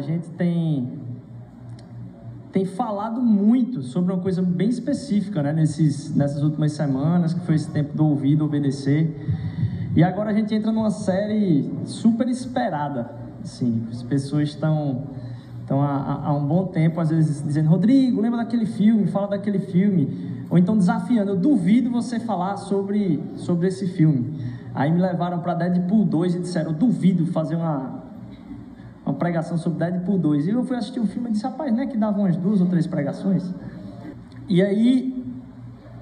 A gente tem tem falado muito sobre uma coisa bem específica, né, nesses nessas últimas semanas, que foi esse tempo do ouvido obedecer. E agora a gente entra numa série super esperada. Assim, as pessoas estão estão há, há um bom tempo às vezes dizendo: "Rodrigo, lembra daquele filme? Fala daquele filme." Ou então desafiando: "Eu duvido você falar sobre sobre esse filme." Aí me levaram para Deadpool 2 e disseram: "Eu duvido fazer uma pregação sobre Deadpool 2. E eu fui assistir o filme e disse, rapaz, não é que dava umas duas ou três pregações? E aí,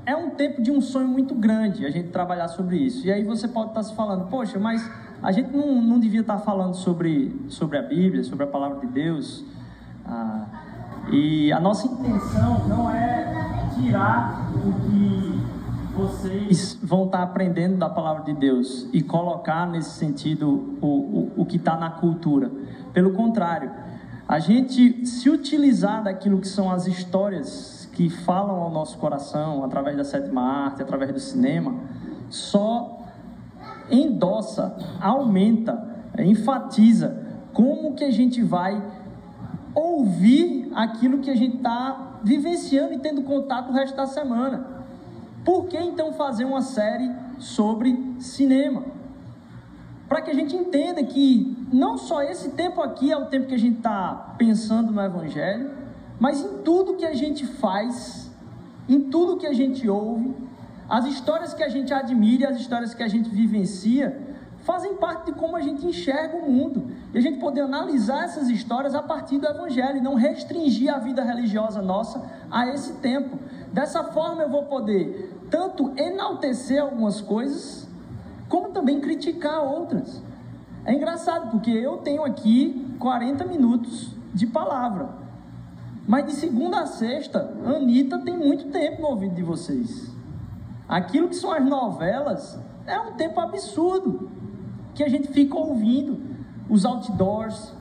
é um tempo de um sonho muito grande a gente trabalhar sobre isso. E aí você pode estar se falando, poxa, mas a gente não, não devia estar falando sobre, sobre a Bíblia, sobre a palavra de Deus. Ah, e a nossa intenção não é tirar o que vocês vão estar aprendendo da palavra de Deus e colocar nesse sentido o, o, o que está na cultura. Pelo contrário, a gente se utilizar daquilo que são as histórias que falam ao nosso coração através da sétima arte, através do cinema, só endossa, aumenta, enfatiza como que a gente vai ouvir aquilo que a gente está vivenciando e tendo contato o resto da semana. Por que então fazer uma série sobre cinema? Para que a gente entenda que não só esse tempo aqui é o tempo que a gente está pensando no Evangelho, mas em tudo que a gente faz, em tudo que a gente ouve, as histórias que a gente admira, as histórias que a gente vivencia, fazem parte de como a gente enxerga o mundo. E a gente poder analisar essas histórias a partir do Evangelho e não restringir a vida religiosa nossa a esse tempo. Dessa forma eu vou poder tanto enaltecer algumas coisas, como também criticar outras. É engraçado, porque eu tenho aqui 40 minutos de palavra. Mas de segunda a sexta, Anitta tem muito tempo no ouvido de vocês. Aquilo que são as novelas é um tempo absurdo que a gente fica ouvindo os outdoors,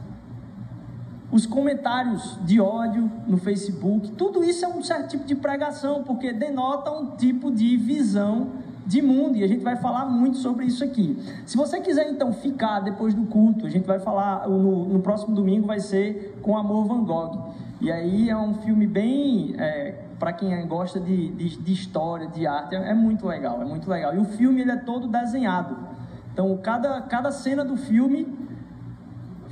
os comentários de ódio no Facebook, tudo isso é um certo tipo de pregação, porque denota um tipo de visão de mundo, e a gente vai falar muito sobre isso aqui. Se você quiser então ficar depois do culto, a gente vai falar, no, no próximo domingo vai ser com Amor Van Gogh. E aí é um filme bem, é, para quem gosta de, de, de, história, de arte, é, é, muito legal, é muito legal. E o filme ele é todo desenhado. Então cada, cada cena do filme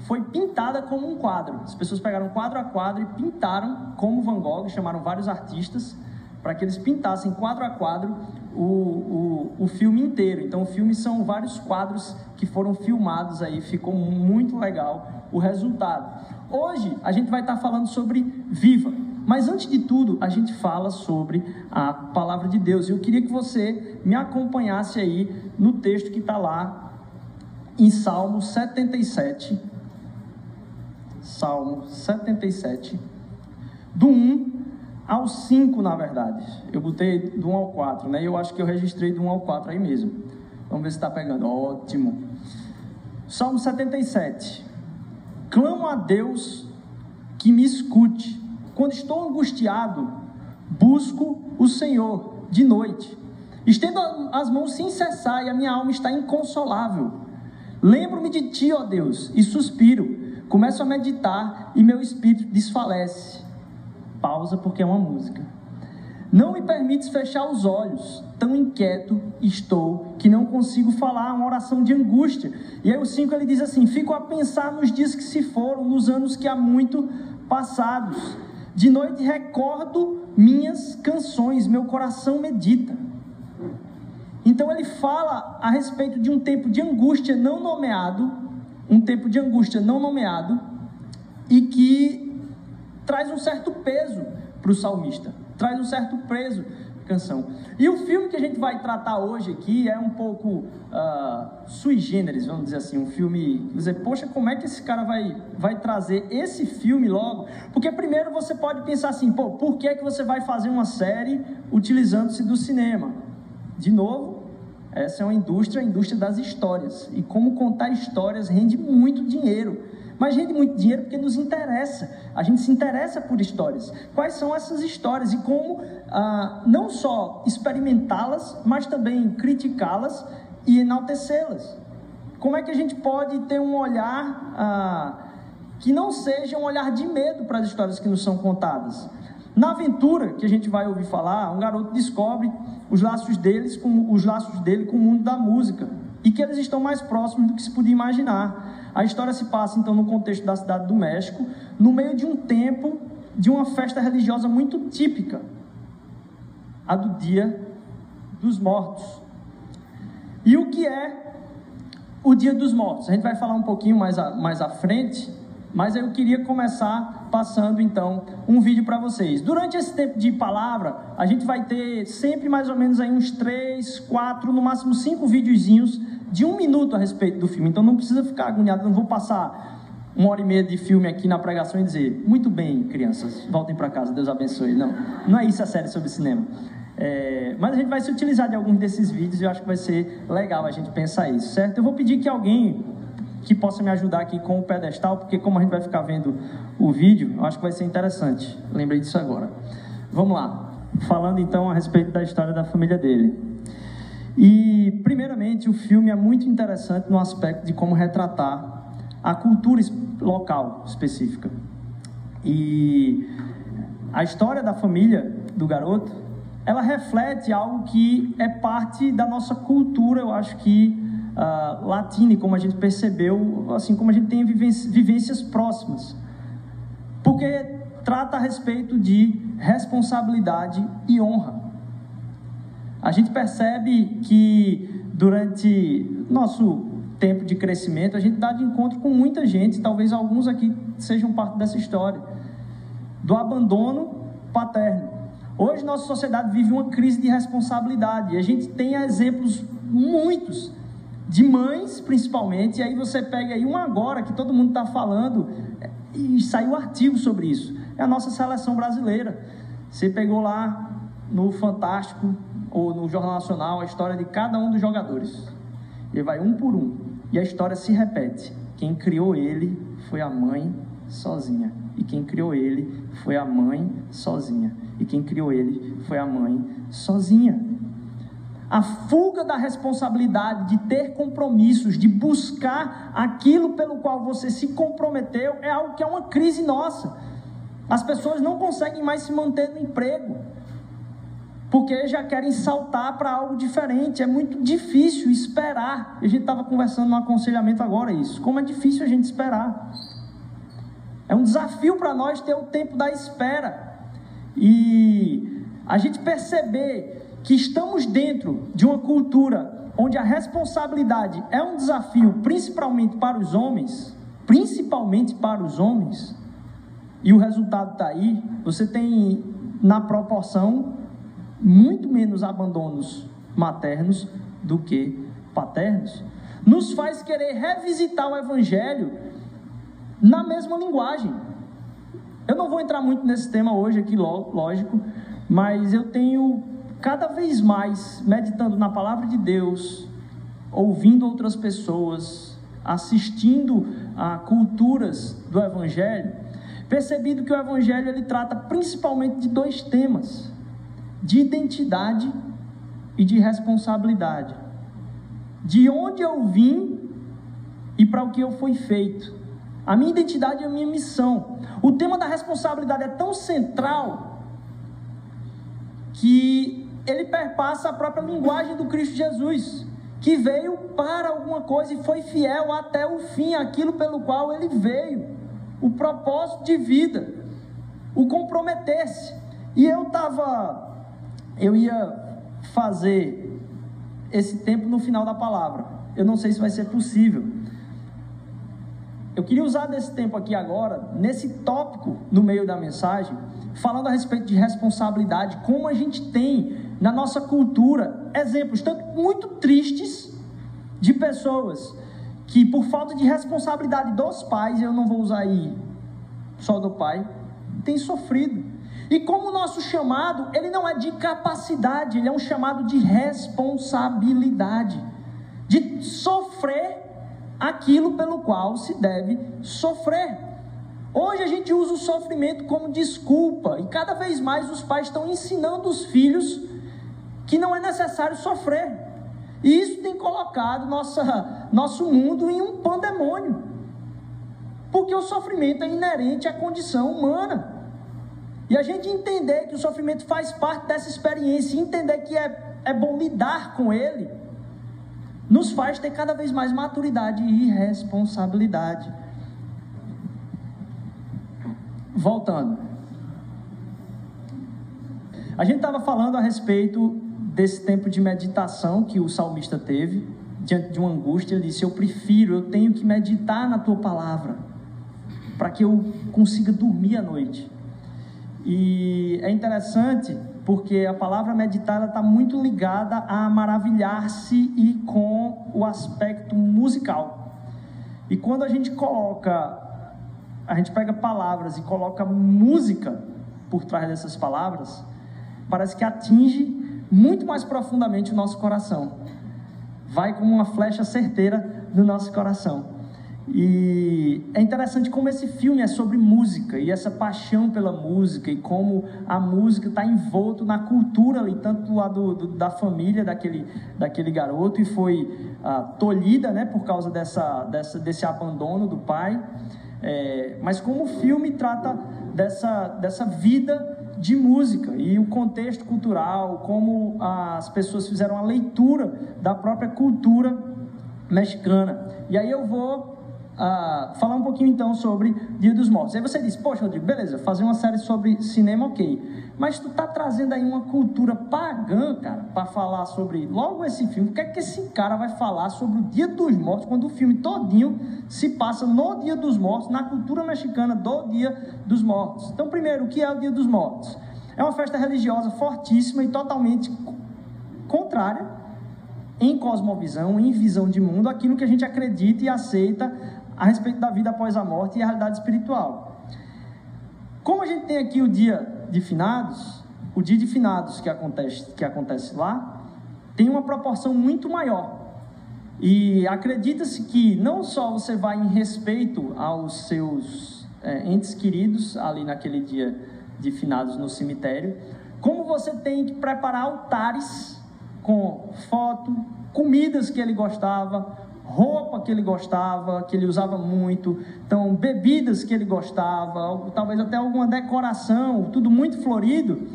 foi pintada como um quadro. As pessoas pegaram quadro a quadro e pintaram como Van Gogh, chamaram vários artistas para que eles pintassem quadro a quadro o, o, o filme inteiro. Então, o filme são vários quadros que foram filmados aí, ficou muito legal o resultado. Hoje a gente vai estar falando sobre Viva, mas antes de tudo a gente fala sobre a palavra de Deus. Eu queria que você me acompanhasse aí no texto que está lá em Salmo 77. Salmo 77, do 1 ao 5, na verdade. Eu botei do 1 ao 4, né? Eu acho que eu registrei do 1 ao 4 aí mesmo. Vamos ver se está pegando. Ótimo. Salmo 77. Clamo a Deus que me escute. Quando estou angustiado, busco o Senhor de noite. Estendo as mãos sem cessar e a minha alma está inconsolável. Lembro-me de ti, ó Deus, e suspiro. Começo a meditar e meu espírito desfalece pausa porque é uma música. Não me permites fechar os olhos, tão inquieto estou que não consigo falar uma oração de angústia. E aí o 5 ele diz assim: Fico a pensar nos dias que se foram, nos anos que há muito passados. De noite recordo minhas canções, meu coração medita. Então ele fala a respeito de um tempo de angústia não nomeado, um tempo de angústia não nomeado, e que traz um certo peso para o salmista, traz um certo peso canção. E o filme que a gente vai tratar hoje aqui é um pouco uh, sui generis, vamos dizer assim, um filme, dizer, poxa, como é que esse cara vai, vai trazer esse filme logo? Porque primeiro você pode pensar assim, pô, por que, que você vai fazer uma série utilizando-se do cinema? De novo, essa é uma indústria, a indústria das histórias. E como contar histórias rende muito dinheiro. Mas rende muito dinheiro porque nos interessa. A gente se interessa por histórias. Quais são essas histórias e como ah, não só experimentá-las, mas também criticá-las e enaltecê-las. Como é que a gente pode ter um olhar ah, que não seja um olhar de medo para as histórias que nos são contadas. Na aventura que a gente vai ouvir falar, um garoto descobre os laços deles com os laços dele com o mundo da música e que eles estão mais próximos do que se podia imaginar. A história se passa então no contexto da cidade do México, no meio de um tempo de uma festa religiosa muito típica, a do Dia dos Mortos. E o que é o Dia dos Mortos? A gente vai falar um pouquinho mais, a, mais à frente, mas eu queria começar passando então um vídeo para vocês. Durante esse tempo de palavra, a gente vai ter sempre mais ou menos aí uns três, quatro, no máximo cinco videozinhos de um minuto a respeito do filme. Então não precisa ficar agoniado, não vou passar uma hora e meia de filme aqui na pregação e dizer: muito bem, crianças, voltem para casa, Deus abençoe. Não, não é isso a série sobre cinema. É, mas a gente vai se utilizar de alguns desses vídeos e eu acho que vai ser legal a gente pensar isso, certo? Eu vou pedir que alguém que possa me ajudar aqui com o pedestal, porque como a gente vai ficar vendo o vídeo, eu acho que vai ser interessante. Lembrei disso agora. Vamos lá. Falando então a respeito da história da família dele. E, primeiramente, o filme é muito interessante no aspecto de como retratar a cultura local específica. E a história da família do garoto, ela reflete algo que é parte da nossa cultura, eu acho que uh, latina, como a gente percebeu, assim como a gente tem vivências próximas. Porque trata a respeito de responsabilidade e honra. A gente percebe que durante nosso tempo de crescimento, a gente dá de encontro com muita gente, talvez alguns aqui sejam parte dessa história, do abandono paterno. Hoje nossa sociedade vive uma crise de responsabilidade e a gente tem exemplos muitos de mães, principalmente, e aí você pega aí um agora que todo mundo está falando e saiu artigo sobre isso. É a nossa seleção brasileira. Você pegou lá no Fantástico ou no Jornal Nacional a história de cada um dos jogadores. Ele vai um por um. E a história se repete. Quem criou ele foi a mãe sozinha. E quem criou ele foi a mãe sozinha. E quem criou ele foi a mãe sozinha. A fuga da responsabilidade de ter compromissos, de buscar aquilo pelo qual você se comprometeu, é algo que é uma crise nossa. As pessoas não conseguem mais se manter no emprego porque já querem saltar para algo diferente. É muito difícil esperar. A gente estava conversando no aconselhamento agora isso. Como é difícil a gente esperar. É um desafio para nós ter o tempo da espera. E a gente perceber que estamos dentro de uma cultura onde a responsabilidade é um desafio, principalmente para os homens, principalmente para os homens, e o resultado está aí, você tem na proporção muito menos abandonos maternos do que paternos, nos faz querer revisitar o Evangelho na mesma linguagem. Eu não vou entrar muito nesse tema hoje aqui, lógico, mas eu tenho cada vez mais meditando na palavra de Deus, ouvindo outras pessoas, assistindo a culturas do Evangelho, percebido que o Evangelho ele trata principalmente de dois temas de identidade e de responsabilidade. De onde eu vim e para o que eu fui feito. A minha identidade e a minha missão. O tema da responsabilidade é tão central que ele perpassa a própria linguagem do Cristo Jesus, que veio para alguma coisa e foi fiel até o fim, aquilo pelo qual ele veio, o propósito de vida, o comprometer-se. E eu estava eu ia fazer esse tempo no final da palavra. Eu não sei se vai ser possível. Eu queria usar desse tempo aqui agora, nesse tópico no meio da mensagem, falando a respeito de responsabilidade, como a gente tem na nossa cultura exemplos tanto muito tristes de pessoas que por falta de responsabilidade dos pais, eu não vou usar aí só do pai, têm sofrido. E como o nosso chamado, ele não é de capacidade, ele é um chamado de responsabilidade, de sofrer aquilo pelo qual se deve sofrer. Hoje a gente usa o sofrimento como desculpa, e cada vez mais os pais estão ensinando os filhos que não é necessário sofrer. E isso tem colocado nossa, nosso mundo em um pandemônio. Porque o sofrimento é inerente à condição humana. E a gente entender que o sofrimento faz parte dessa experiência, entender que é, é bom lidar com ele, nos faz ter cada vez mais maturidade e responsabilidade. Voltando. A gente estava falando a respeito desse tempo de meditação que o salmista teve, diante de uma angústia. Ele disse: Eu prefiro, eu tenho que meditar na tua palavra, para que eu consiga dormir à noite. E é interessante porque a palavra meditar está muito ligada a maravilhar-se e com o aspecto musical. E quando a gente coloca, a gente pega palavras e coloca música por trás dessas palavras, parece que atinge muito mais profundamente o nosso coração. Vai como uma flecha certeira no nosso coração. E é interessante como esse filme é sobre música e essa paixão pela música e como a música está envolto na cultura ali, tanto do lado do, da família daquele, daquele garoto e foi ah, tolhida né, por causa dessa, dessa, desse abandono do pai. É, mas como o filme trata dessa, dessa vida de música e o contexto cultural, como as pessoas fizeram a leitura da própria cultura mexicana. E aí eu vou ah, falar um pouquinho então sobre Dia dos Mortos. Aí você diz, poxa, Rodrigo, beleza, fazer uma série sobre cinema, ok. Mas tu tá trazendo aí uma cultura pagã, cara, para falar sobre logo esse filme. O que é que esse cara vai falar sobre o Dia dos Mortos quando o filme todinho se passa no Dia dos Mortos, na cultura mexicana do Dia dos Mortos? Então, primeiro, o que é o Dia dos Mortos? É uma festa religiosa fortíssima e totalmente contrária em cosmovisão, em visão de mundo, aquilo que a gente acredita e aceita a respeito da vida após a morte e a realidade espiritual. Como a gente tem aqui o dia de finados, o dia de finados que acontece, que acontece lá, tem uma proporção muito maior. E acredita-se que não só você vai em respeito aos seus é, entes queridos ali naquele dia de finados no cemitério, como você tem que preparar altares com foto, comidas que ele gostava, roupa que ele gostava, que ele usava muito, então bebidas que ele gostava, talvez até alguma decoração, tudo muito florido,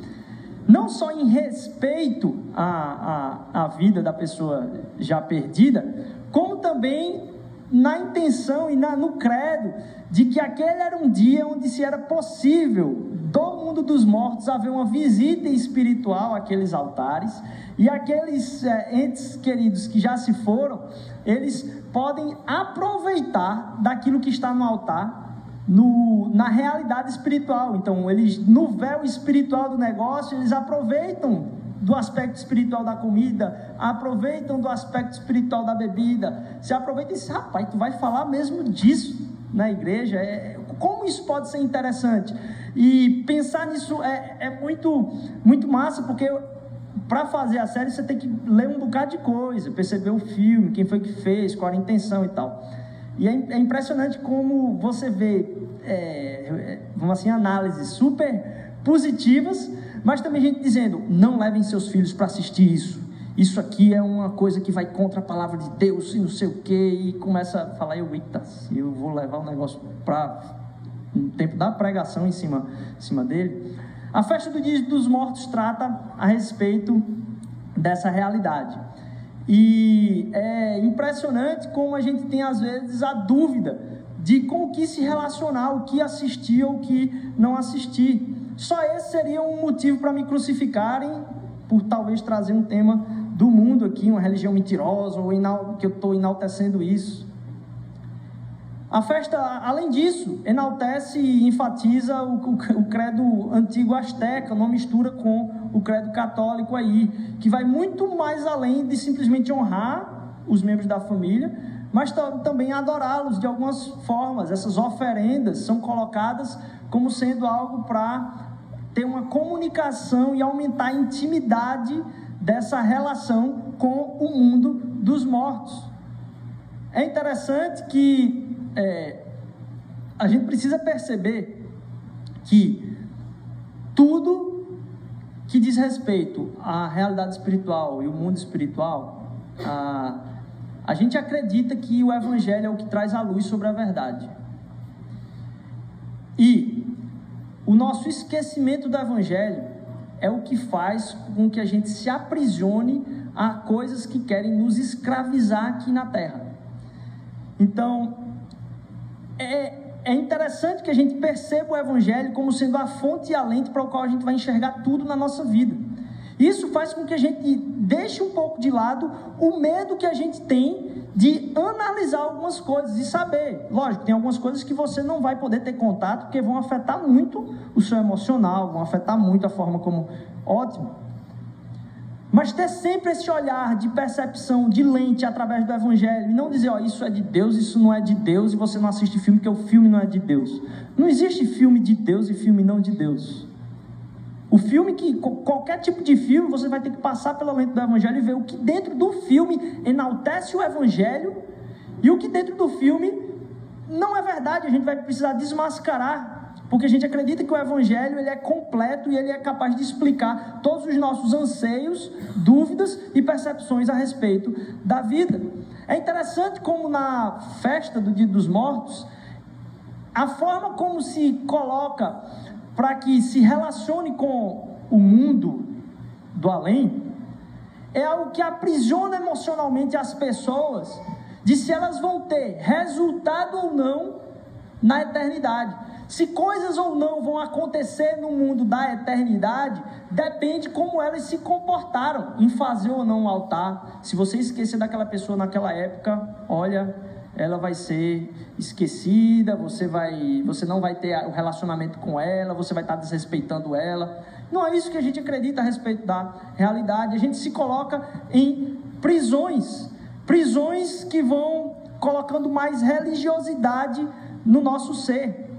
não só em respeito à, à, à vida da pessoa já perdida, como também na intenção e na, no credo de que aquele era um dia onde se era possível do mundo dos mortos haver uma visita espiritual àqueles altares. E aqueles é, entes queridos que já se foram, eles podem aproveitar daquilo que está no altar no, na realidade espiritual. Então, eles no véu espiritual do negócio, eles aproveitam do aspecto espiritual da comida, aproveitam do aspecto espiritual da bebida, se aproveita e diz, rapaz, tu vai falar mesmo disso na igreja? É, como isso pode ser interessante? E pensar nisso é, é muito, muito massa, porque para fazer a série você tem que ler um bocado de coisa, perceber o filme, quem foi que fez, qual a intenção e tal. E é, é impressionante como você vê, é, é, vamos assim, análises super positivas, mas também gente dizendo: não levem seus filhos para assistir isso. Isso aqui é uma coisa que vai contra a palavra de Deus e não sei o quê. E começa a falar: eu, eita, eu vou levar o negócio para no tempo da pregação em cima, em cima dele. A festa do Dia dos Mortos trata a respeito dessa realidade. E é impressionante como a gente tem às vezes a dúvida de com o que se relacionar, o que assistir ou o que não assistir. Só esse seria um motivo para me crucificarem por talvez trazer um tema do mundo aqui, uma religião mentirosa, ou que eu estou enaltecendo isso. A festa, além disso, enaltece e enfatiza o, o, o, credo antigo asteca, não mistura com o credo católico aí, que vai muito mais além de simplesmente honrar os membros da família, mas também adorá-los de algumas formas. Essas oferendas são colocadas como sendo algo para ter uma comunicação e aumentar a intimidade dessa relação com o mundo dos mortos. É interessante que é, a gente precisa perceber que tudo que diz respeito à realidade espiritual e o mundo espiritual, a, a gente acredita que o Evangelho é o que traz a luz sobre a verdade. E o nosso esquecimento do Evangelho é o que faz com que a gente se aprisione a coisas que querem nos escravizar aqui na terra. Então, é, é interessante que a gente perceba o Evangelho como sendo a fonte e a lente para o qual a gente vai enxergar tudo na nossa vida. Isso faz com que a gente deixe um pouco de lado o medo que a gente tem de analisar algumas coisas e saber. Lógico, tem algumas coisas que você não vai poder ter contato porque vão afetar muito o seu emocional, vão afetar muito a forma como. Ótimo. Mas ter sempre esse olhar de percepção, de lente através do Evangelho, e não dizer, ó, isso é de Deus, isso não é de Deus, e você não assiste filme porque o filme não é de Deus. Não existe filme de Deus e filme não de Deus. O filme que, qualquer tipo de filme, você vai ter que passar pela lente do Evangelho e ver o que dentro do filme enaltece o Evangelho e o que dentro do filme não é verdade. A gente vai precisar desmascarar porque a gente acredita que o evangelho ele é completo e ele é capaz de explicar todos os nossos anseios, dúvidas e percepções a respeito da vida. É interessante como na festa do Dia dos Mortos, a forma como se coloca para que se relacione com o mundo do além é algo que aprisiona emocionalmente as pessoas de se elas vão ter resultado ou não na eternidade. Se coisas ou não vão acontecer no mundo da eternidade, depende como elas se comportaram em fazer ou não um altar. Se você esquecer daquela pessoa naquela época, olha, ela vai ser esquecida, você vai, você não vai ter o relacionamento com ela, você vai estar desrespeitando ela. Não é isso que a gente acredita a respeito da realidade. A gente se coloca em prisões, prisões que vão colocando mais religiosidade no nosso ser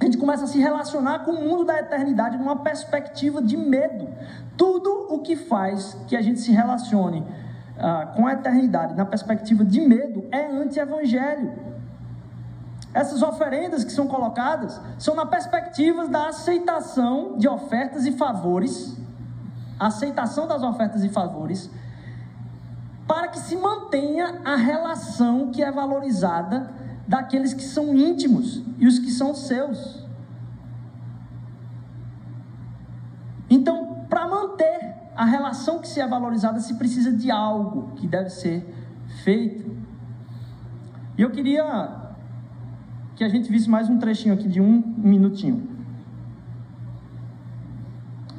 a gente começa a se relacionar com o mundo da eternidade numa perspectiva de medo. Tudo o que faz que a gente se relacione uh, com a eternidade na perspectiva de medo é anti-evangelho. Essas oferendas que são colocadas são na perspectiva da aceitação de ofertas e favores, aceitação das ofertas e favores, para que se mantenha a relação que é valorizada daqueles que são íntimos e os que são seus. Então, para manter a relação que se é valorizada, se precisa de algo que deve ser feito. E eu queria que a gente visse mais um trechinho aqui de um minutinho.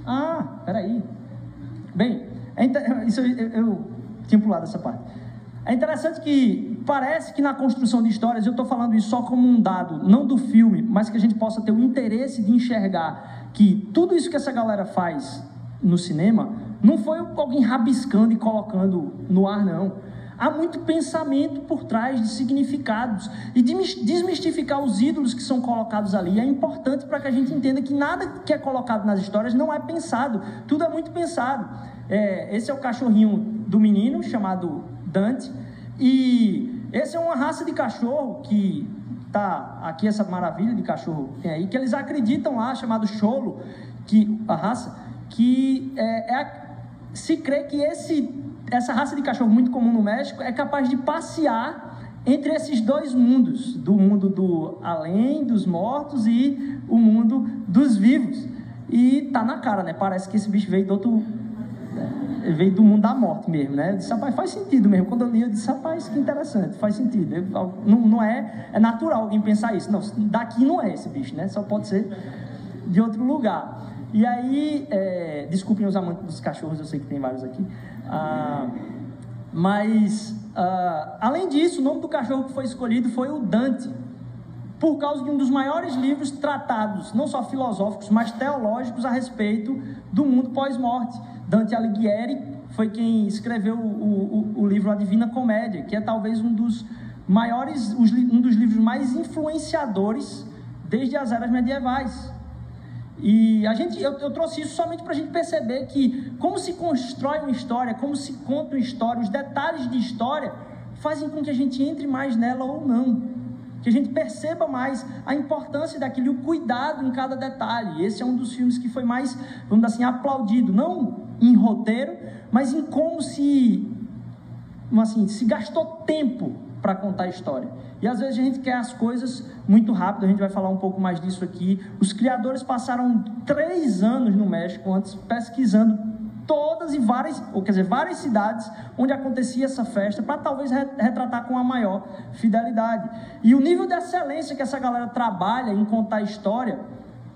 Ah, peraí. Bem, é isso eu, eu tinha pulado essa parte. É interessante que parece que na construção de histórias, eu estou falando isso só como um dado, não do filme, mas que a gente possa ter o interesse de enxergar que tudo isso que essa galera faz no cinema não foi alguém rabiscando e colocando no ar, não. Há muito pensamento por trás de significados e de desmistificar os ídolos que são colocados ali é importante para que a gente entenda que nada que é colocado nas histórias não é pensado, tudo é muito pensado. É, esse é o cachorrinho do menino chamado Dante. E essa é uma raça de cachorro que tá aqui essa maravilha de cachorro tem aí que eles acreditam lá chamado cholo que a raça que é, é se crê que esse essa raça de cachorro muito comum no México é capaz de passear entre esses dois mundos do mundo do além dos mortos e o mundo dos vivos e tá na cara né parece que esse bicho veio do outro veio do mundo da morte mesmo, né? Eu disse, rapaz, faz sentido mesmo. Quando eu li, eu disse, rapaz, que interessante, faz sentido. Eu, não, não é, é natural alguém pensar isso. Não, daqui não é esse bicho, né? Só pode ser de outro lugar. E aí, é, desculpem os amantes dos cachorros, eu sei que tem vários aqui. Ah, mas, ah, além disso, o nome do cachorro que foi escolhido foi o Dante, por causa de um dos maiores livros tratados, não só filosóficos, mas teológicos a respeito do mundo pós-morte. Dante Alighieri foi quem escreveu o, o, o, livro A Divina Comédia, que é talvez um dos maiores, um dos livros mais influenciadores desde as eras medievais. E a gente, eu, eu trouxe isso somente para a gente perceber que como se constrói uma história, como se conta uma história, os detalhes de história fazem com que a gente entre mais nela ou não que a gente perceba mais a importância daquilo e o cuidado em cada detalhe. Esse é um dos filmes que foi mais, vamos dizer assim, aplaudido, não em roteiro, mas em como se, assim, se gastou tempo para contar a história. E às vezes a gente quer as coisas muito rápido, a gente vai falar um pouco mais disso aqui. Os criadores passaram três anos no México antes pesquisando todas e várias, ou quer dizer, várias cidades onde acontecia essa festa, para talvez retratar com a maior fidelidade. E o nível de excelência que essa galera trabalha em contar a história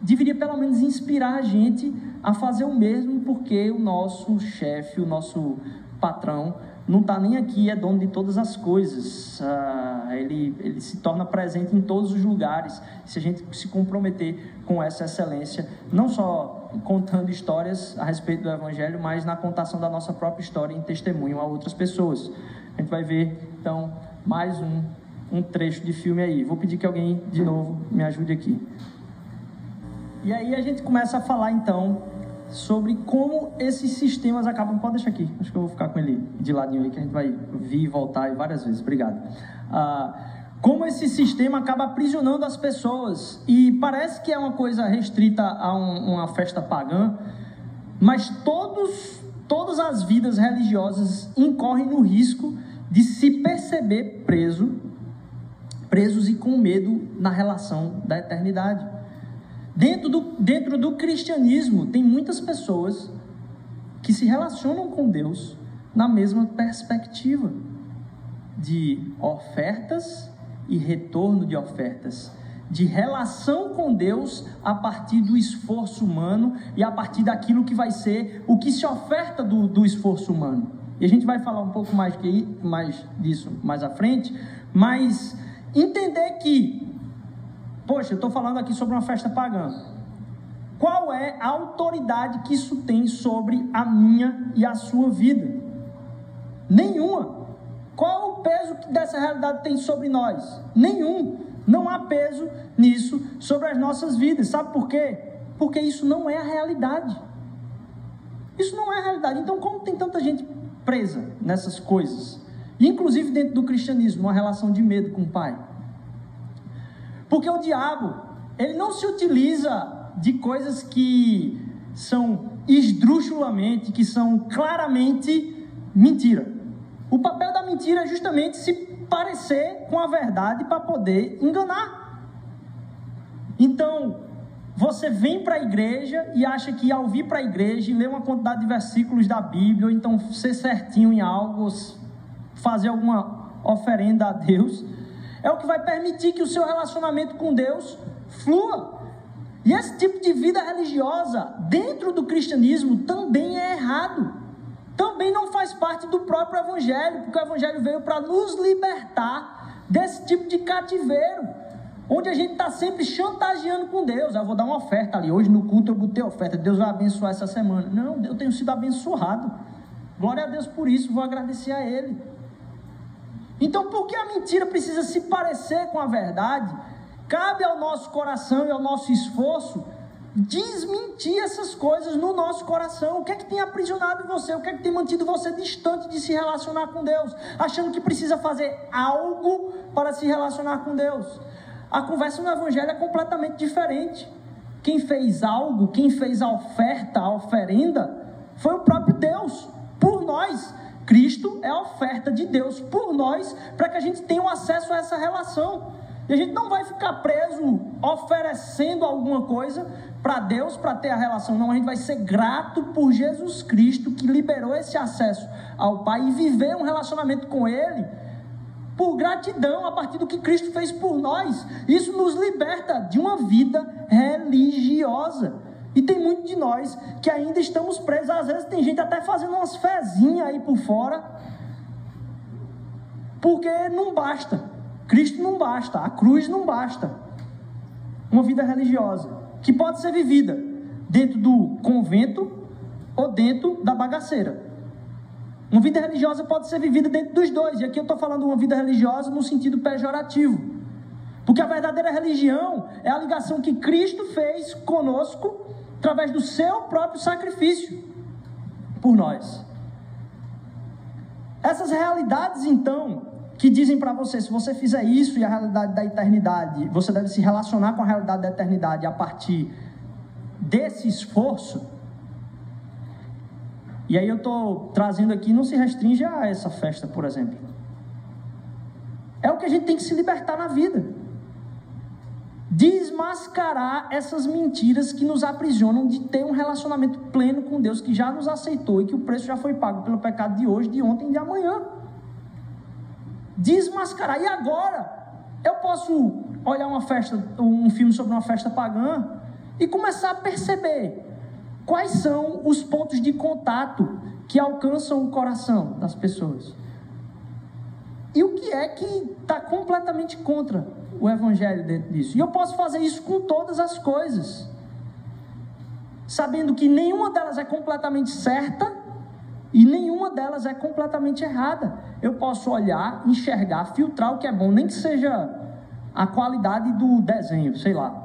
deveria pelo menos inspirar a gente a fazer o mesmo, porque o nosso chefe, o nosso patrão, não está nem aqui, é dono de todas as coisas. Ah, ele, ele se torna presente em todos os lugares. Se a gente se comprometer com essa excelência, não só contando histórias a respeito do Evangelho, mas na contação da nossa própria história em testemunho a outras pessoas. A gente vai ver, então, mais um, um trecho de filme aí. Vou pedir que alguém, de novo, me ajude aqui. E aí a gente começa a falar, então, sobre como esses sistemas acabam. Pode deixar aqui, acho que eu vou ficar com ele de ladinho aí, que a gente vai vir e voltar várias vezes. Obrigado. Ah, como esse sistema acaba aprisionando as pessoas. E parece que é uma coisa restrita a um, uma festa pagã, mas todos, todas as vidas religiosas incorrem no risco de se perceber preso, presos e com medo na relação da eternidade. Dentro do, dentro do cristianismo, tem muitas pessoas que se relacionam com Deus na mesma perspectiva de ofertas e retorno de ofertas, de relação com Deus a partir do esforço humano e a partir daquilo que vai ser o que se oferta do, do esforço humano. E a gente vai falar um pouco mais, que, mais disso mais à frente, mas entender que Poxa, eu estou falando aqui sobre uma festa pagã. Qual é a autoridade que isso tem sobre a minha e a sua vida? Nenhuma. Qual o peso que dessa realidade tem sobre nós? Nenhum. Não há peso nisso sobre as nossas vidas. Sabe por quê? Porque isso não é a realidade. Isso não é a realidade. Então, como tem tanta gente presa nessas coisas? Inclusive dentro do cristianismo, uma relação de medo com o pai. Porque o diabo, ele não se utiliza de coisas que são esdrúxulamente, que são claramente mentira. O papel da mentira é justamente se parecer com a verdade para poder enganar. Então, você vem para a igreja e acha que ao vir para a igreja e ler uma quantidade de versículos da Bíblia, ou então ser certinho em algo, fazer alguma oferenda a Deus, é o que vai permitir que o seu relacionamento com Deus flua. E esse tipo de vida religiosa, dentro do cristianismo, também é errado. Também não faz parte do próprio Evangelho, porque o Evangelho veio para nos libertar desse tipo de cativeiro, onde a gente está sempre chantageando com Deus. Eu vou dar uma oferta ali. Hoje no culto eu botei oferta, Deus vai abençoar essa semana. Não, eu tenho sido abençoado. Glória a Deus por isso, vou agradecer a Ele. Então, por que a mentira precisa se parecer com a verdade? Cabe ao nosso coração e ao nosso esforço desmentir essas coisas no nosso coração. O que é que tem aprisionado você? O que é que tem mantido você distante de se relacionar com Deus? Achando que precisa fazer algo para se relacionar com Deus. A conversa no Evangelho é completamente diferente. Quem fez algo, quem fez a oferta, a oferenda, foi o próprio Deus, por nós. Cristo é a oferta de Deus por nós, para que a gente tenha um acesso a essa relação. E a gente não vai ficar preso oferecendo alguma coisa para Deus para ter a relação, não. A gente vai ser grato por Jesus Cristo que liberou esse acesso ao Pai e viver um relacionamento com Ele por gratidão a partir do que Cristo fez por nós. Isso nos liberta de uma vida religiosa. E tem muito de nós que ainda estamos presos. Às vezes tem gente até fazendo umas fezinhas aí por fora. Porque não basta. Cristo não basta. A cruz não basta. Uma vida religiosa. Que pode ser vivida dentro do convento ou dentro da bagaceira. Uma vida religiosa pode ser vivida dentro dos dois. E aqui eu estou falando uma vida religiosa no sentido pejorativo. Porque a verdadeira religião é a ligação que Cristo fez conosco através do seu próprio sacrifício por nós. Essas realidades, então, que dizem para você, se você fizer isso e a realidade da eternidade, você deve se relacionar com a realidade da eternidade a partir desse esforço. E aí eu estou trazendo aqui, não se restringe a essa festa, por exemplo. que a gente tem que se libertar na vida. Desmascarar essas mentiras que nos aprisionam de ter um relacionamento pleno com Deus que já nos aceitou e que o preço já foi pago pelo pecado de hoje, de ontem e de amanhã. Desmascarar. E agora? Eu posso olhar uma festa, um filme sobre uma festa pagã e começar a perceber quais são os pontos de contato que alcançam o coração das pessoas. E o que é que está completamente contra o Evangelho dentro disso? E eu posso fazer isso com todas as coisas, sabendo que nenhuma delas é completamente certa e nenhuma delas é completamente errada. Eu posso olhar, enxergar, filtrar o que é bom, nem que seja a qualidade do desenho, sei lá.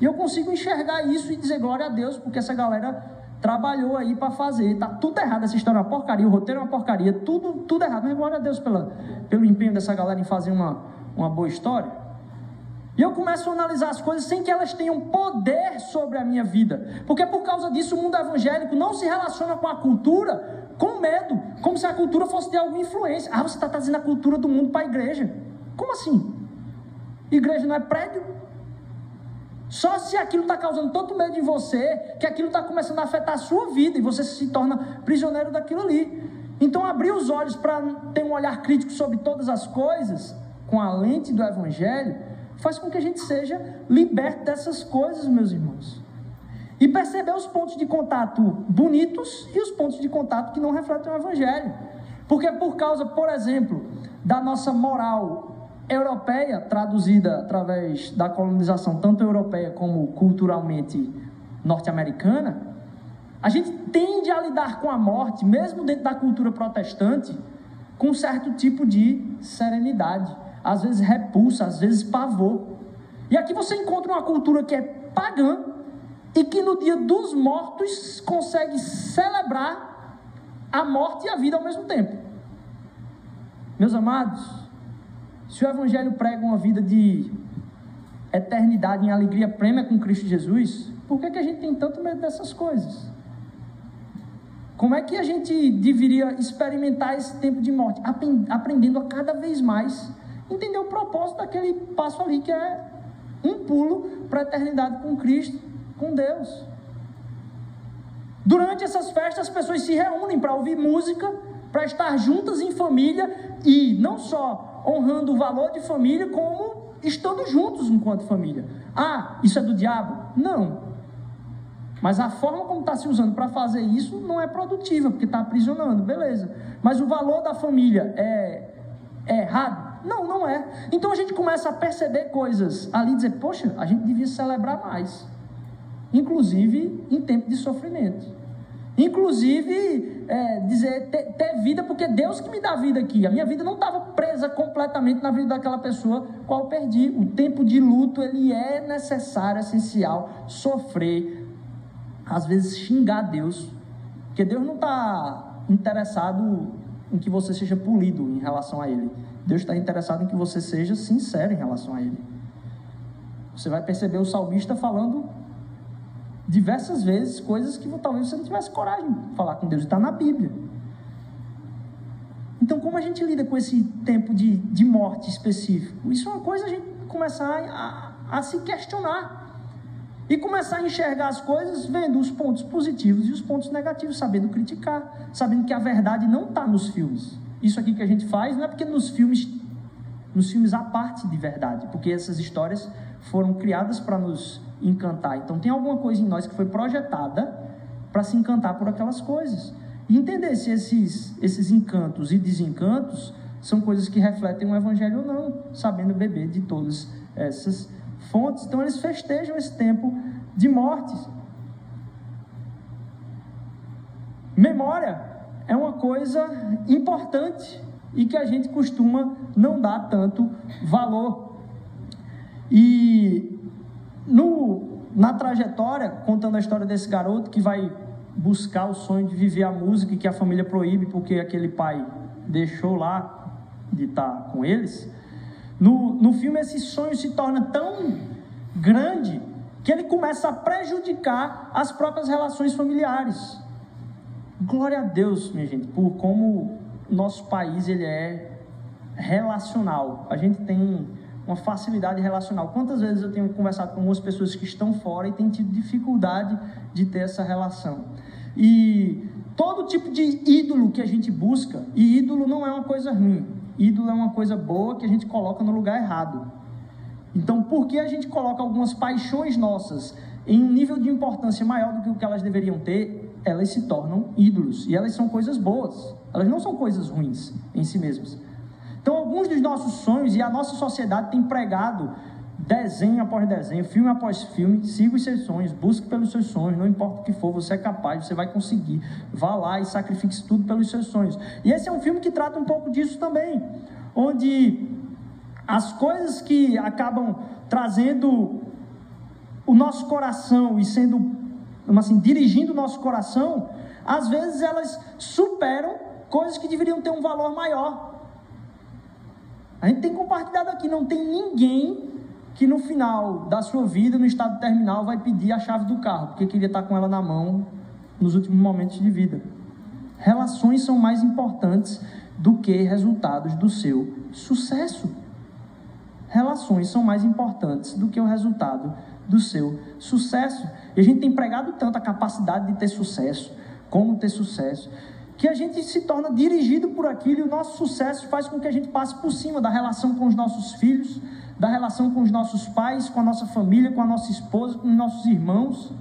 E eu consigo enxergar isso e dizer glória a Deus, porque essa galera trabalhou aí para fazer. Tá tudo errado essa história, é uma porcaria, o roteiro é uma porcaria, tudo, tudo errado. Mas glória a Deus pela, pelo empenho dessa galera em fazer uma, uma boa história. E eu começo a analisar as coisas sem que elas tenham poder sobre a minha vida. Porque por causa disso o mundo evangélico não se relaciona com a cultura com medo, como se a cultura fosse ter alguma influência. Ah, você está trazendo a cultura do mundo para a igreja. Como assim? Igreja não é prédio? Só se aquilo está causando tanto medo em você, que aquilo está começando a afetar a sua vida e você se torna prisioneiro daquilo ali. Então, abrir os olhos para ter um olhar crítico sobre todas as coisas, com a lente do Evangelho, faz com que a gente seja liberto dessas coisas, meus irmãos. E perceber os pontos de contato bonitos e os pontos de contato que não refletem o Evangelho. Porque, por causa, por exemplo, da nossa moral europeia, traduzida através da colonização, tanto europeia como culturalmente norte-americana, a gente tende a lidar com a morte, mesmo dentro da cultura protestante, com um certo tipo de serenidade, às vezes repulsa, às vezes pavor. E aqui você encontra uma cultura que é pagã e que no dia dos mortos consegue celebrar a morte e a vida ao mesmo tempo. Meus amados, se o Evangelho prega uma vida de eternidade em alegria plena com Cristo Jesus, por que, que a gente tem tanto medo dessas coisas? Como é que a gente deveria experimentar esse tempo de morte? Aprendendo a cada vez mais entender o propósito daquele passo ali, que é um pulo para a eternidade com Cristo, com Deus. Durante essas festas, as pessoas se reúnem para ouvir música, para estar juntas em família e não só honrando o valor de família como estando juntos enquanto família. Ah, isso é do diabo? Não. Mas a forma como está se usando para fazer isso não é produtiva, porque está aprisionando, beleza. Mas o valor da família é, é errado? Não, não é. Então a gente começa a perceber coisas ali e dizer, poxa, a gente devia celebrar mais. Inclusive em tempo de sofrimento. Inclusive, é, dizer ter, ter, vida, porque Deus que me dá vida aqui. A minha vida não estava presa completamente na vida daquela pessoa qual eu perdi. O tempo de luto, ele é necessário, essencial. Sofrer, às vezes xingar Deus, porque Deus não está interessado em que você seja polido em relação a Ele. Deus está interessado em que você seja sincero em relação a Ele. Você vai perceber o salmista falando diversas vezes coisas que talvez você não tivesse coragem de falar com Deus, está na Bíblia. Então, como a gente lida com esse tempo de, de morte específico? Isso é uma coisa a gente começar a, a se questionar. E começar a enxergar as coisas vendo os pontos positivos e os pontos negativos, sabendo criticar, sabendo que a verdade não está nos filmes. Isso aqui que a gente faz não é porque nos filmes, nos filmes há parte de verdade, porque essas histórias foram criadas para nos encantar. Então tem alguma coisa em nós que foi projetada para se encantar por aquelas coisas. E entender se esses, esses encantos e desencantos são coisas que refletem o Evangelho ou não, sabendo beber de todas essas fontes. Então eles festejam esse tempo de mortes. Memória é uma coisa importante e que a gente costuma não dar tanto valor. E no, na trajetória, contando a história desse garoto que vai buscar o sonho de viver a música e que a família proíbe porque aquele pai deixou lá de estar com eles. No, no filme, esse sonho se torna tão grande que ele começa a prejudicar as próprias relações familiares. Glória a Deus, minha gente, por como nosso país ele é relacional. A gente tem uma facilidade relacional. Quantas vezes eu tenho conversado com algumas pessoas que estão fora e têm tido dificuldade de ter essa relação. E todo tipo de ídolo que a gente busca, e ídolo não é uma coisa ruim, ídolo é uma coisa boa que a gente coloca no lugar errado. Então, por que a gente coloca algumas paixões nossas em um nível de importância maior do que o que elas deveriam ter? Elas se tornam ídolos e elas são coisas boas, elas não são coisas ruins em si mesmas. Então, alguns dos nossos sonhos e a nossa sociedade tem pregado desenho após desenho, filme após filme, siga os seus sonhos, busque pelos seus sonhos, não importa o que for, você é capaz, você vai conseguir. Vá lá e sacrifique tudo pelos seus sonhos. E esse é um filme que trata um pouco disso também, onde as coisas que acabam trazendo o nosso coração e sendo, assim, dirigindo o nosso coração, às vezes elas superam coisas que deveriam ter um valor maior. A gente tem compartilhado aqui, não tem ninguém que no final da sua vida, no estado terminal, vai pedir a chave do carro, porque queria estar com ela na mão nos últimos momentos de vida. Relações são mais importantes do que resultados do seu sucesso. Relações são mais importantes do que o resultado do seu sucesso. E a gente tem pregado tanto a capacidade de ter sucesso, como ter sucesso, que a gente se torna dirigido por aquilo e o nosso sucesso faz com que a gente passe por cima da relação com os nossos filhos, da relação com os nossos pais, com a nossa família, com a nossa esposa, com os nossos irmãos,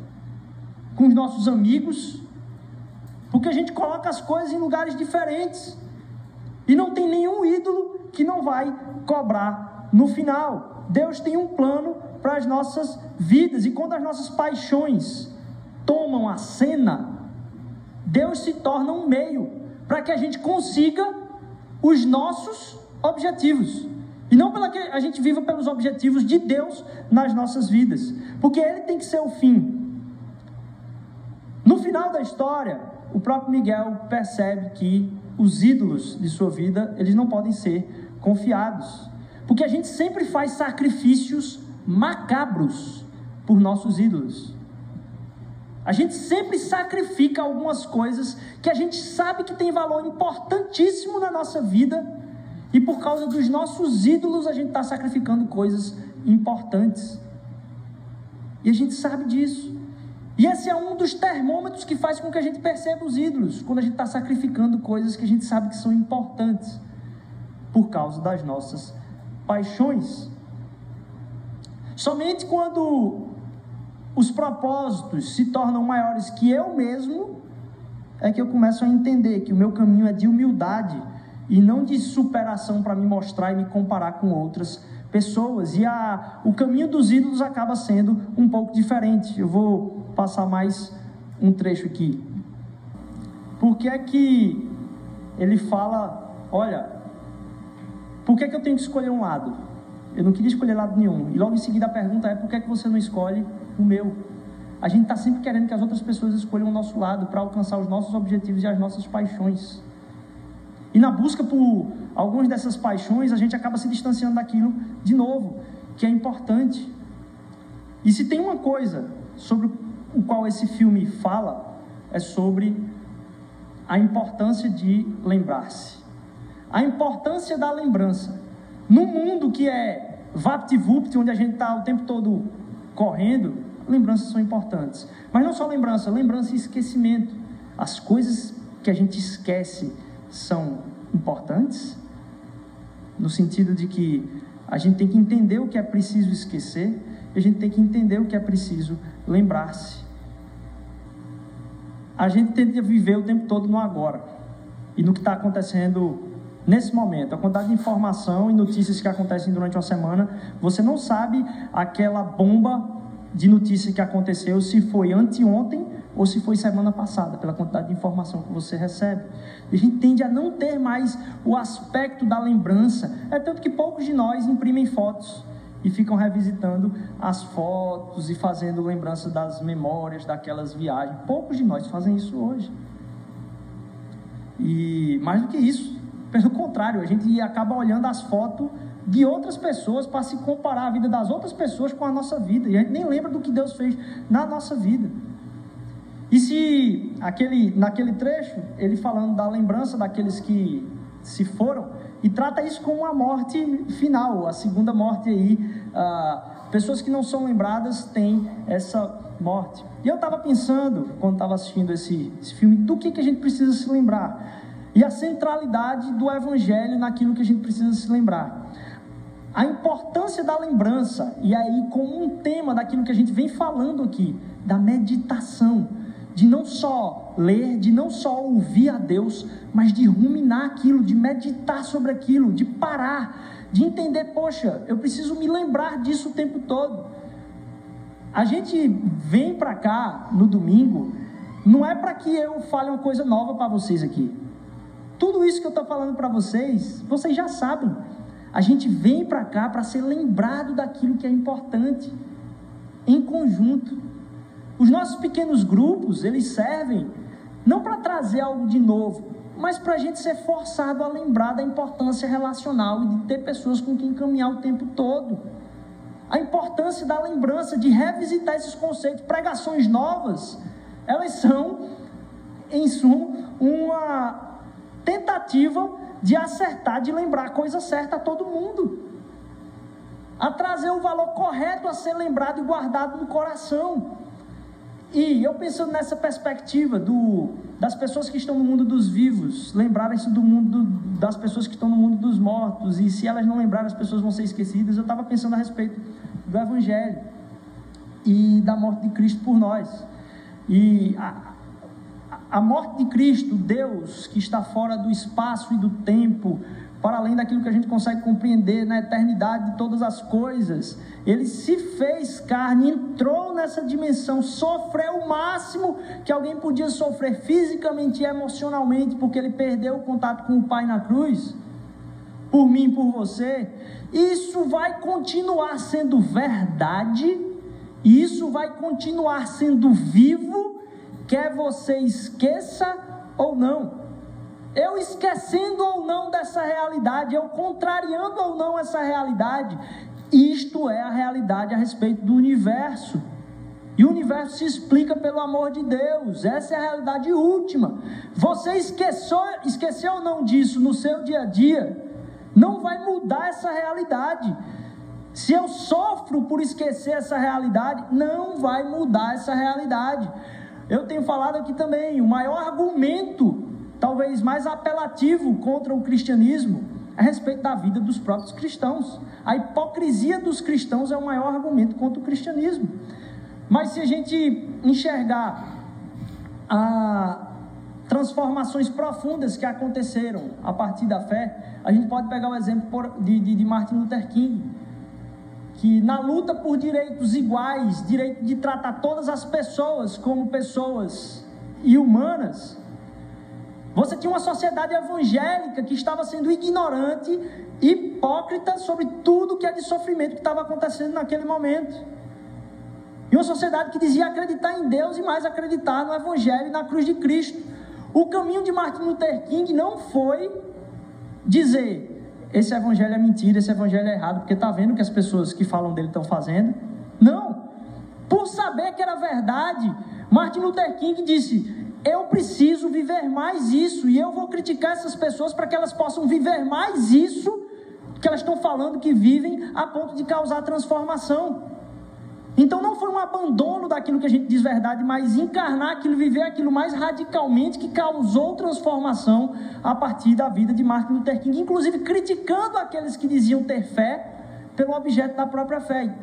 com os nossos amigos, porque a gente coloca as coisas em lugares diferentes e não tem nenhum ídolo que não vai cobrar no final. Deus tem um plano para as nossas vidas e quando as nossas paixões tomam a cena, Deus se torna um meio para que a gente consiga os nossos objetivos. E não para que a gente viva pelos objetivos de Deus nas nossas vidas, porque Ele tem que ser o fim. No final da história, o próprio Miguel percebe que os ídolos de sua vida, eles não podem ser confiados, porque a gente sempre faz sacrifícios macabros por nossos ídolos. A gente sempre sacrifica algumas coisas que a gente sabe que tem valor importantíssimo na nossa vida e por causa dos nossos ídolos, a gente está sacrificando coisas importantes. E a gente sabe disso. E esse é um dos termômetros que faz com que a gente perceba os ídolos, quando a gente está sacrificando coisas que a gente sabe que são importantes, por causa das nossas paixões. Somente quando os propósitos se tornam maiores que eu mesmo, é que eu começo a entender que o meu caminho é de humildade e não de superação para me mostrar e me comparar com outras pessoas. E a, o caminho dos ídolos acaba sendo um pouco diferente. Eu vou passar mais um trecho aqui. Porque é que ele fala: olha, por que, é que eu tenho que escolher um lado? Eu não queria escolher lado nenhum. E logo em seguida a pergunta é: por que, é que você não escolhe o meu? A gente está sempre querendo que as outras pessoas escolham o nosso lado para alcançar os nossos objetivos e as nossas paixões. E na busca por algumas dessas paixões, a gente acaba se distanciando daquilo de novo, que é importante. E se tem uma coisa sobre o qual esse filme fala, é sobre a importância de lembrar-se. A importância da lembrança. Num mundo que é vapt-vupt, onde a gente está o tempo todo correndo, lembranças são importantes. Mas não só lembrança, lembrança e esquecimento. As coisas que a gente esquece são importantes, no sentido de que a gente tem que entender o que é preciso esquecer e a gente tem que entender o que é preciso lembrar-se. A gente tenta viver o tempo todo no agora e no que está acontecendo nesse momento. A quantidade de informação e notícias que acontecem durante uma semana, você não sabe aquela bomba de notícia que aconteceu se foi anteontem ou se foi semana passada, pela quantidade de informação que você recebe. A gente tende a não ter mais o aspecto da lembrança. É tanto que poucos de nós imprimem fotos e ficam revisitando as fotos e fazendo lembrança das memórias daquelas viagens. Poucos de nós fazem isso hoje. E mais do que isso, pelo contrário, a gente acaba olhando as fotos de outras pessoas para se comparar a vida das outras pessoas com a nossa vida. E a gente nem lembra do que Deus fez na nossa vida. E se aquele, naquele trecho, ele falando da lembrança daqueles que se foram, e trata isso como uma morte final, a segunda morte aí. Ah, pessoas que não são lembradas têm essa morte. E eu estava pensando, quando estava assistindo esse, esse, filme, do que, que a gente precisa se lembrar. E a centralidade do Evangelho naquilo que a gente precisa se lembrar. A importância da lembrança, e aí como um tema daquilo que a gente vem falando aqui, da meditação, de não só ler, de não só ouvir a Deus, mas de ruminar aquilo, de meditar sobre aquilo, de parar, de entender, poxa, eu preciso me lembrar disso o tempo todo. A gente vem para cá no domingo, não é para que eu fale uma coisa nova para vocês aqui. Tudo isso que eu estou falando para vocês, vocês já sabem. A gente vem para cá para ser lembrado daquilo que é importante, em conjunto. Os nossos pequenos grupos, eles servem não para trazer algo de novo, mas para a gente ser forçado a lembrar da importância relacional e de ter pessoas com quem caminhar o tempo todo a importância da lembrança, de revisitar esses conceitos. Pregações novas, elas são, em suma, uma tentativa de acertar, de lembrar a coisa certa a todo mundo. A trazer o valor correto a ser lembrado e guardado no coração. E eu pensando nessa perspectiva do, das pessoas que estão no mundo dos vivos, lembrarem-se do mundo das pessoas que estão no mundo dos mortos, e se elas não lembrarem, as pessoas vão ser esquecidas. Eu estava pensando a respeito do Evangelho e da morte de Cristo por nós. E a, a morte de Cristo, Deus que está fora do espaço e do tempo, para além daquilo que a gente consegue compreender na eternidade de todas as coisas, ele se fez carne, entrou nessa dimensão, sofreu o máximo que alguém podia sofrer fisicamente e emocionalmente, porque ele perdeu o contato com o Pai na cruz, por mim por você. Isso vai continuar sendo verdade, isso vai continuar sendo vivo, quer você esqueça ou não. Eu esquecendo ou não dessa realidade, eu contrariando ou não essa realidade, isto é a realidade a respeito do universo. E o universo se explica pelo amor de Deus. Essa é a realidade última. Você esqueceu, esqueceu ou não disso no seu dia a dia? não vai mudar essa realidade. Se eu sofro por esquecer essa realidade, não vai mudar essa realidade. Eu tenho falado aqui também, o maior argumento, talvez mais apelativo contra o cristianismo, é a respeito da vida dos próprios cristãos. A hipocrisia dos cristãos é o maior argumento contra o cristianismo. Mas se a gente enxergar a, transformações profundas que aconteceram a partir da fé. A gente pode pegar o exemplo de, de, de Martin Luther King, que na luta por direitos iguais, direito de tratar todas as pessoas como pessoas e humanas, você tinha uma sociedade evangélica que estava sendo ignorante, hipócrita sobre tudo que é de sofrimento que estava acontecendo naquele momento. E uma sociedade que dizia acreditar em Deus e mais acreditar no Evangelho e na cruz de Cristo. O caminho de Martin Luther King não foi dizer esse evangelho é mentira, esse evangelho é errado, porque está vendo o que as pessoas que falam dele estão fazendo. Não. Por saber que era verdade, Martin Luther King disse: Eu preciso viver mais isso, e eu vou criticar essas pessoas para que elas possam viver mais isso que elas estão falando que vivem a ponto de causar transformação. Então não foi um abandono daquilo que a gente diz verdade, mas encarnar aquilo, viver aquilo mais radicalmente que causou transformação a partir da vida de Martin Luther King, inclusive criticando aqueles que diziam ter fé pelo objeto da própria fé.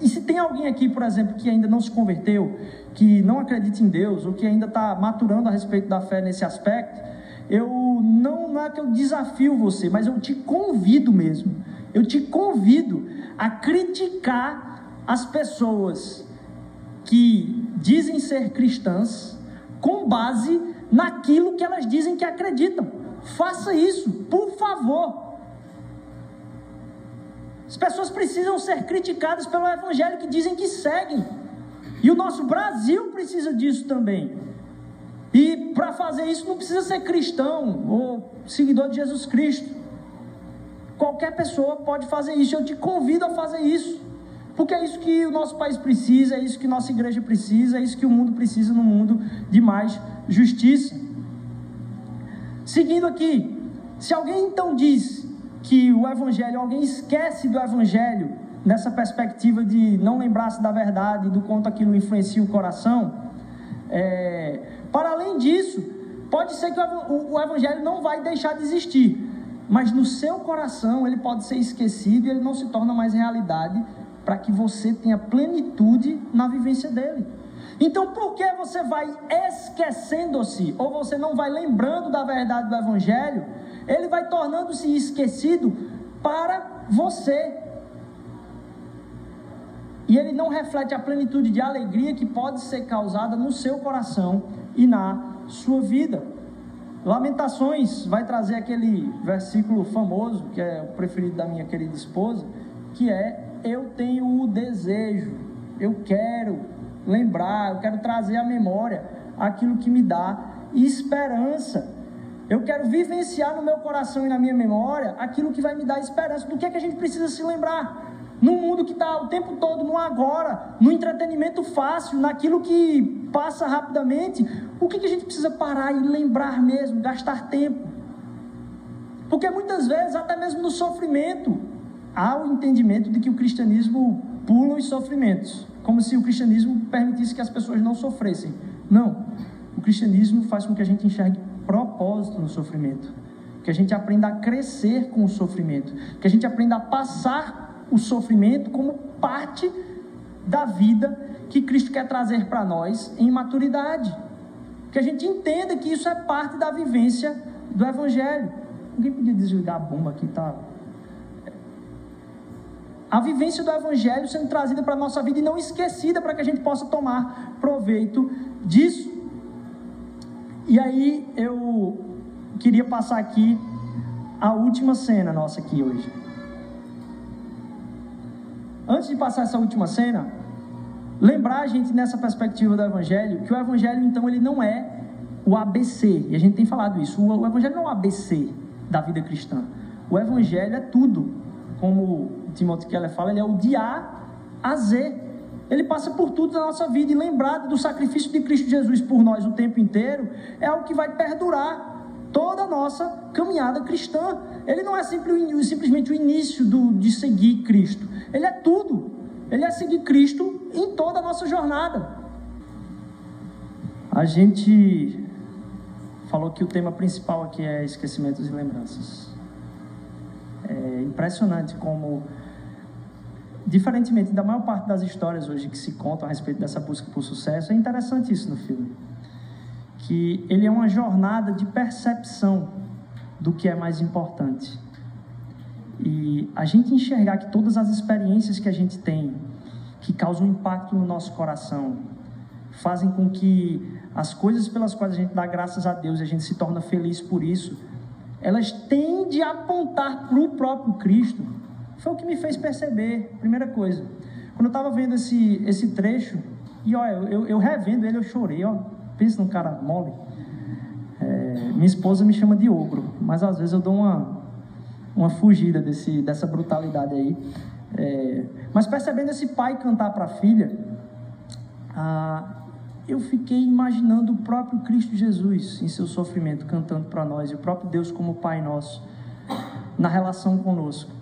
E se tem alguém aqui, por exemplo, que ainda não se converteu, que não acredita em Deus, ou que ainda está maturando a respeito da fé nesse aspecto, eu não, não é que eu desafio você, mas eu te convido mesmo, eu te convido a criticar as pessoas que dizem ser cristãs com base naquilo que elas dizem que acreditam. Faça isso, por favor. As pessoas precisam ser criticadas pelo evangelho que dizem que seguem. E o nosso Brasil precisa disso também. E para fazer isso não precisa ser cristão ou seguidor de Jesus Cristo. Qualquer pessoa pode fazer isso. Eu te convido a fazer isso. Porque é isso que o nosso país precisa, é isso que nossa igreja precisa, é isso que o mundo precisa no mundo de mais justiça. Seguindo aqui, se alguém então diz que o Evangelho, alguém esquece do Evangelho nessa perspectiva de não lembrar-se da verdade, do quanto aquilo influencia o coração. É, para além disso, pode ser que o, Evangelho não vai deixar de existir, mas no seu coração ele pode ser esquecido e ele não se torna mais realidade para que você tenha plenitude na vivência dele. Então, por que você vai esquecendo-se, ou você não vai lembrando da verdade do Evangelho? Ele vai tornando-se esquecido para você. E ele não reflete a plenitude de alegria que pode ser causada no seu coração e na sua vida. Lamentações vai trazer aquele versículo famoso, que é o preferido da minha querida esposa, que é: Eu tenho o desejo, eu quero lembrar, eu quero trazer à memória aquilo que me dá esperança. Eu quero vivenciar no meu coração e na minha memória aquilo que vai me dar esperança. Do que é que a gente precisa se lembrar? Num mundo que está o tempo todo no agora, no entretenimento fácil, naquilo que passa rapidamente, o que, que a gente precisa parar e lembrar mesmo, gastar tempo? Porque muitas vezes, até mesmo no sofrimento, há o entendimento de que o cristianismo pula os sofrimentos como se o cristianismo permitisse que as pessoas não sofressem. Não. O cristianismo faz com que a gente enxergue propósito no sofrimento, que a gente aprenda a crescer com o sofrimento, que a gente aprenda a passar o sofrimento como parte da vida que Cristo quer trazer para nós em maturidade. Que a gente entenda que isso é parte da vivência do Evangelho. Alguém podia desligar a bomba aqui, tá? A vivência do Evangelho sendo trazida para a nossa vida e não esquecida para que a gente possa tomar proveito disso. E aí eu queria passar aqui a última cena nossa aqui hoje. Antes de passar essa última cena, lembrar a gente nessa perspectiva do Evangelho que o Evangelho então ele não é o ABC, e a gente tem falado isso. O Evangelho não é o ABC da vida cristã. O Evangelho é tudo, como Timothy Keller fala, ele é o de A a Z. Ele passa por tudo na nossa vida e lembrado do sacrifício de Cristo Jesus por nós o tempo inteiro é o que vai perdurar toda a nossa caminhada cristã. Ele não é simplesmente o início do, de seguir Cristo, ele é tudo. Ele é seguir Cristo em toda a nossa jornada. A gente falou que o tema principal aqui é esquecimentos e lembranças. É impressionante como Diferentemente da maior parte das histórias hoje que se contam a respeito dessa busca por sucesso, é interessante isso no filme. Que ele é uma jornada de percepção do que é mais importante. E a gente enxergar que todas as experiências que a gente tem, que causam impacto no nosso coração, fazem com que as coisas pelas quais a gente dá graças a Deus e a gente se torna feliz por isso, elas tendem a apontar para o próprio Cristo foi o que me fez perceber, primeira coisa. Quando eu estava vendo esse, esse trecho, e olha, eu, eu revendo ele, eu chorei, ó. Pensa num cara mole. É, minha esposa me chama de ogro, mas às vezes eu dou uma, uma fugida desse, dessa brutalidade aí. É, mas percebendo esse pai cantar para a filha, ah, eu fiquei imaginando o próprio Cristo Jesus em seu sofrimento, cantando para nós, e o próprio Deus como Pai nosso, na relação conosco.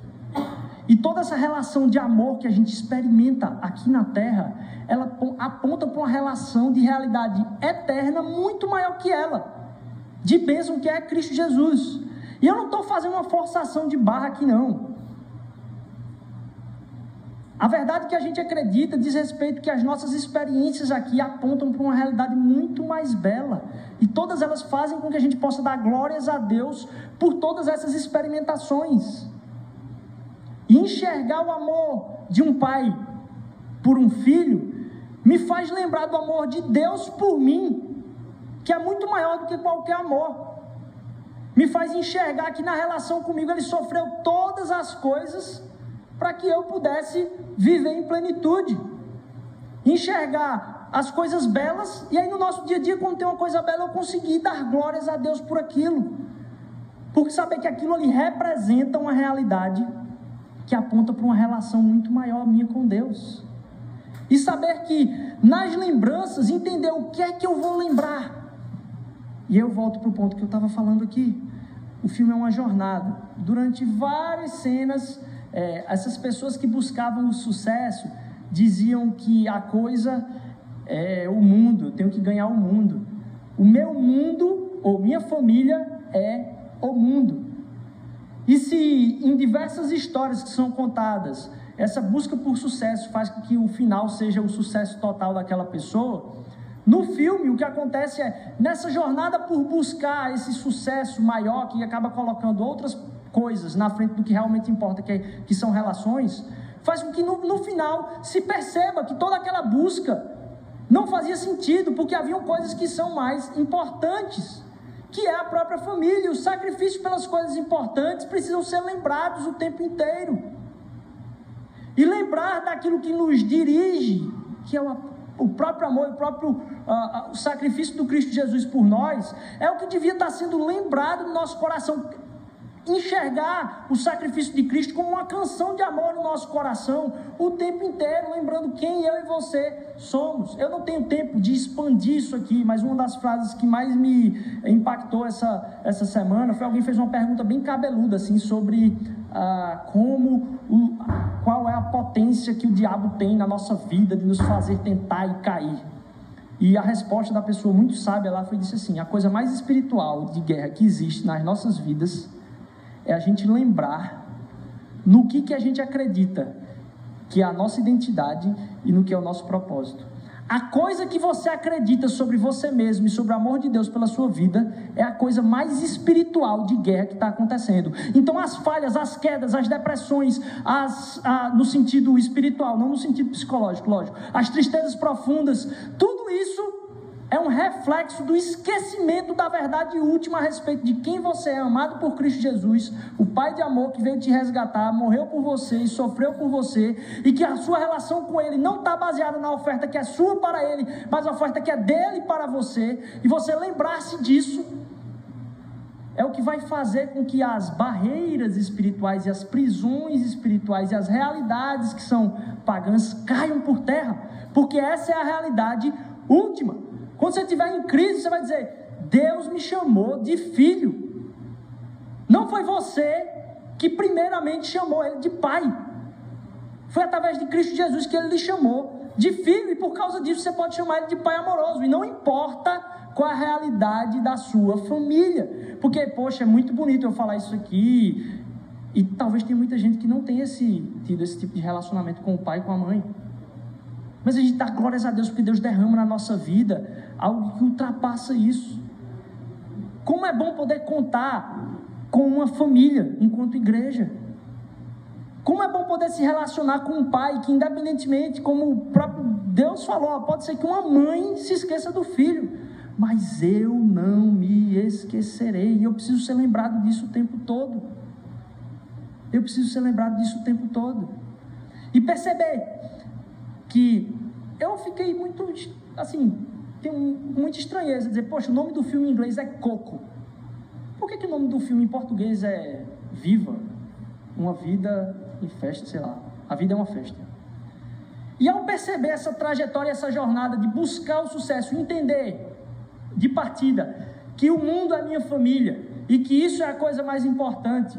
E toda essa relação de amor que a gente experimenta aqui na terra, ela aponta para uma relação de realidade eterna muito maior que ela, de bênção que é Cristo Jesus. E eu não estou fazendo uma forçação de barra aqui, não. A verdade que a gente acredita diz respeito que as nossas experiências aqui apontam para uma realidade muito mais bela. E todas elas fazem com que a gente possa dar glórias a Deus por todas essas experimentações. E enxergar o amor de um pai por um filho me faz lembrar do amor de Deus por mim, que é muito maior do que qualquer amor. Me faz enxergar que na relação comigo ele sofreu todas as coisas para que eu pudesse viver em plenitude. Enxergar as coisas belas, e aí no nosso dia a dia, quando tem uma coisa bela, eu consegui dar glórias a Deus por aquilo. Porque saber que aquilo ali representa uma realidade que aponta para uma relação muito maior minha com Deus. E saber que nas lembranças, entender o que é que eu vou lembrar. E eu volto para o ponto que eu estava falando aqui. o filme é uma jornada. Durante várias cenas, é, essas pessoas que buscavam o sucesso diziam que a coisa é o mundo, eu tenho que ganhar o mundo. O meu mundo, ou minha família, é o mundo. E se em diversas histórias que são contadas, essa busca por sucesso faz com que o final seja o sucesso total daquela pessoa, no filme, o que acontece é, nessa jornada por buscar esse sucesso maior, que acaba colocando outras coisas na frente do que realmente importa, que, é, que são relações, faz com que no, no final se perceba que toda aquela busca não fazia sentido, porque haviam coisas que são mais importantes, que é a própria família. Os sacrifícios pelas coisas importantes precisam ser lembrados o tempo inteiro. E lembrar daquilo que nos dirige, que é o o próprio amor, o próprio uh, uh, sacrifício do Cristo Jesus por nós, é o que devia estar sendo lembrado no nosso coração. Enxergar o sacrifício de Cristo como uma canção de amor no nosso coração o tempo inteiro, lembrando quem eu e você somos. Eu não tenho tempo de expandir isso aqui, mas uma das frases que mais me impactou essa, essa semana foi alguém fez uma pergunta bem cabeluda assim sobre ah, como o, qual é a potência que o diabo tem na nossa vida de nos fazer tentar e cair. E a resposta da pessoa muito sábia lá foi disse assim: a coisa mais espiritual de guerra que existe nas nossas vidas é a gente lembrar no que que a gente acredita que é a nossa identidade e no que é o nosso propósito. A coisa que você acredita sobre você mesmo e sobre o amor de Deus pela sua vida é a coisa mais espiritual de guerra que está acontecendo. Então, as falhas, as quedas, as depressões, as, a, no sentido espiritual, não no sentido psicológico, lógico, as tristezas profundas, tudo isso é um reflexo do esquecimento da verdade última a respeito de quem você é, amado por Cristo Jesus, o Pai de amor que veio te resgatar, morreu por você e sofreu por você, e que a sua relação com Ele não está baseada na oferta que é sua para Ele, mas a oferta que é dele para você, e você lembrar-se disso, é o que vai fazer com que as barreiras espirituais e as prisões espirituais e as realidades que são pagãs caiam por terra, porque essa é a realidade última. Quando você estiver em crise, você vai dizer: Deus me chamou de filho. Não foi você que primeiramente chamou ele de pai. Foi através de Cristo Jesus que ele lhe chamou de filho, e por causa disso você pode chamar ele de pai amoroso. E não importa qual a realidade da sua família. Porque, poxa, é muito bonito eu falar isso aqui. E talvez tenha muita gente que não tenha esse, tido esse tipo de relacionamento com o pai e com a mãe. Mas a gente dá glórias a Deus porque Deus derrama na nossa vida algo que ultrapassa isso. Como é bom poder contar com uma família enquanto igreja. Como é bom poder se relacionar com um pai que, independentemente, como o próprio Deus falou, pode ser que uma mãe se esqueça do filho, mas eu não me esquecerei. E eu preciso ser lembrado disso o tempo todo. Eu preciso ser lembrado disso o tempo todo. E perceber que eu fiquei muito, assim, tenho muita estranheza dizer, poxa, o nome do filme em inglês é Coco. Por que, que o nome do filme em português é Viva? Uma vida em festa, sei lá. A vida é uma festa. E ao perceber essa trajetória, essa jornada de buscar o sucesso, entender de partida que o mundo é minha família e que isso é a coisa mais importante,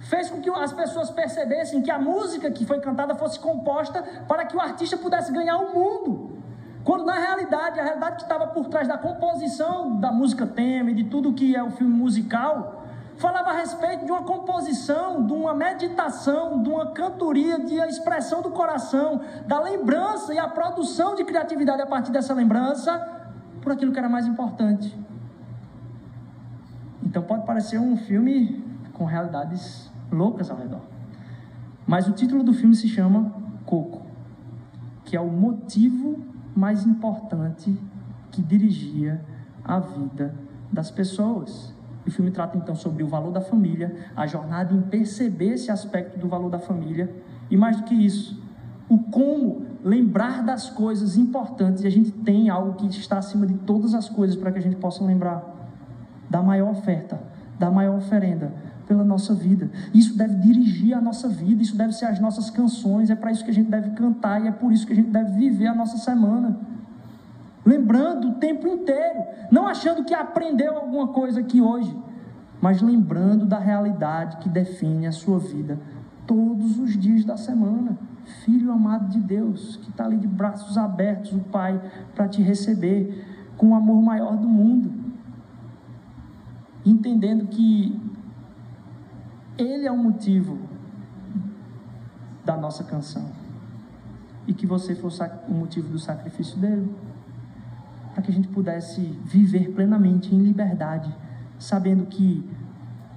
fez com que as pessoas percebessem que a música que foi cantada fosse composta para que o artista pudesse ganhar o mundo. Quando na realidade, a realidade que estava por trás da composição da música tema e de tudo que é o filme musical, falava a respeito de uma composição, de uma meditação, de uma cantoria, de a expressão do coração, da lembrança e a produção de criatividade a partir dessa lembrança, por aquilo que era mais importante. Então pode parecer um filme com realidades loucas ao redor. Mas o título do filme se chama Coco, que é o motivo mais importante que dirigia a vida das pessoas. O filme trata então sobre o valor da família, a jornada em perceber esse aspecto do valor da família e mais do que isso, o como lembrar das coisas importantes e a gente tem algo que está acima de todas as coisas para que a gente possa lembrar da maior oferta, da maior oferenda, pela nossa vida. Isso deve dirigir a nossa vida, isso deve ser as nossas canções, é para isso que a gente deve cantar e é por isso que a gente deve viver a nossa semana. Lembrando o tempo inteiro, não achando que aprendeu alguma coisa aqui hoje, mas lembrando da realidade que define a sua vida todos os dias da semana. Filho amado de Deus, que está ali de braços abertos, o Pai, para te receber com o amor maior do mundo. Entendendo que Ele é o motivo da nossa canção. E que você fosse o motivo do sacrifício dele. Para que a gente pudesse viver plenamente em liberdade, sabendo que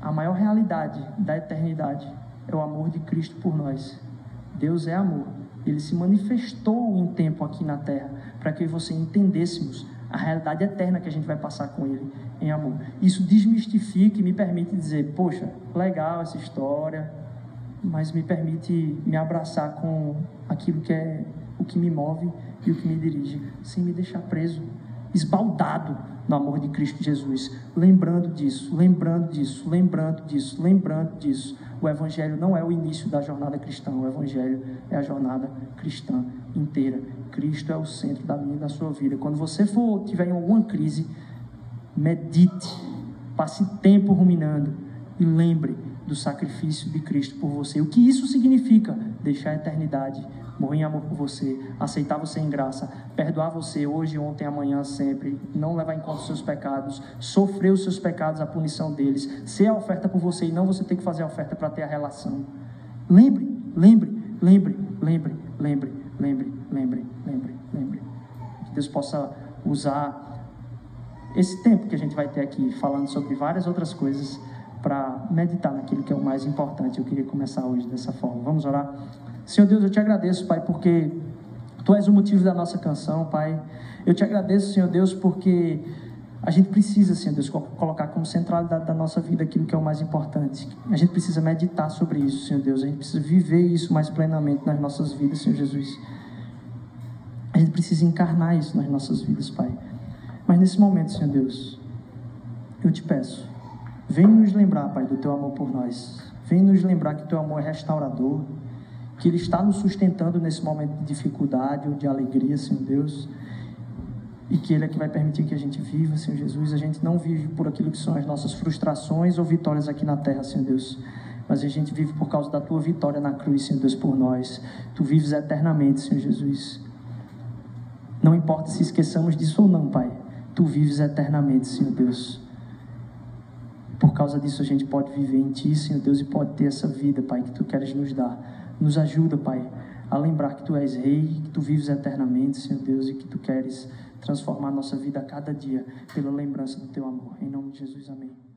a maior realidade da eternidade é o amor de Cristo por nós. Deus é amor. Ele se manifestou em tempo aqui na terra para que você entendêssemos a realidade eterna que a gente vai passar com Ele em amor. Isso desmistifica e me permite dizer: poxa, legal essa história, mas me permite me abraçar com aquilo que é o que me move e o que me dirige, sem me deixar preso, esbaldado no amor de Cristo Jesus, lembrando disso, lembrando disso, lembrando disso, lembrando disso. O Evangelho não é o início da jornada cristã, o Evangelho é a jornada cristã inteira. Cristo é o centro da minha e da sua vida. Quando você for tiver em alguma crise, medite, passe tempo ruminando e lembre do sacrifício de Cristo por você. O que isso significa? Deixar a eternidade, morrer em amor por você, aceitar você em graça, perdoar você hoje, ontem, amanhã, sempre, não levar em conta os seus pecados, sofrer os seus pecados, a punição deles, ser a oferta por você e não você ter que fazer a oferta para ter a relação. Lembre, lembre, lembre, lembre, lembre, lembre, lembre, lembre, lembre. Que Deus possa usar esse tempo que a gente vai ter aqui falando sobre várias outras coisas para meditar naquilo que é o mais importante. Eu queria começar hoje dessa forma. Vamos orar? Senhor Deus, eu te agradeço, Pai, porque Tu és o motivo da nossa canção, Pai. Eu te agradeço, Senhor Deus, porque a gente precisa, Senhor Deus, colocar como centralidade da nossa vida aquilo que é o mais importante. A gente precisa meditar sobre isso, Senhor Deus. A gente precisa viver isso mais plenamente nas nossas vidas, Senhor Jesus. A gente precisa encarnar isso nas nossas vidas, Pai. Mas nesse momento, Senhor Deus, eu te peço, Vem nos lembrar, Pai, do teu amor por nós. Vem nos lembrar que teu amor é restaurador, que ele está nos sustentando nesse momento de dificuldade ou de alegria, Senhor Deus. E que ele é que vai permitir que a gente viva, Senhor Jesus. A gente não vive por aquilo que são as nossas frustrações ou vitórias aqui na terra, Senhor Deus. Mas a gente vive por causa da tua vitória na cruz, Senhor Deus, por nós. Tu vives eternamente, Senhor Jesus. Não importa se esqueçamos disso ou não, Pai. Tu vives eternamente, Senhor Deus. Por causa disso, a gente pode viver em Ti, Senhor Deus, e pode ter essa vida, Pai, que Tu queres nos dar. Nos ajuda, Pai, a lembrar que Tu és Rei, que Tu vives eternamente, Senhor Deus, e que Tu queres transformar nossa vida a cada dia pela lembrança do Teu amor. Em nome de Jesus, amém.